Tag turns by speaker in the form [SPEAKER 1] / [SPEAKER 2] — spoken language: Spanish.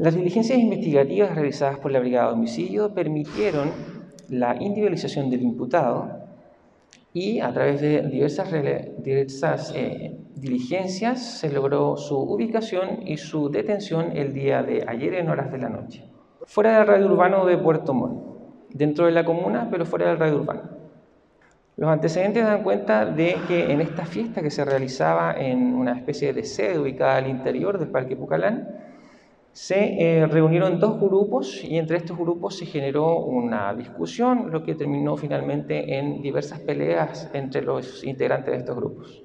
[SPEAKER 1] Las diligencias investigativas realizadas por la Brigada de Homicidio permitieron la individualización del imputado y a través de diversas, eh, diligencias se logró su ubicación y su detención el día de ayer en horas de la noche. Fuera del radio urbano de Puerto Montt, dentro de la comuna, pero fuera del radio urbano. Los antecedentes dan cuenta de que en esta fiesta que se realizaba en una especie de sede ubicada al interior del Parque Pucalán, se eh, reunieron dos grupos y entre estos grupos se generó una discusión, lo que terminó finalmente en diversas peleas entre los integrantes de estos grupos.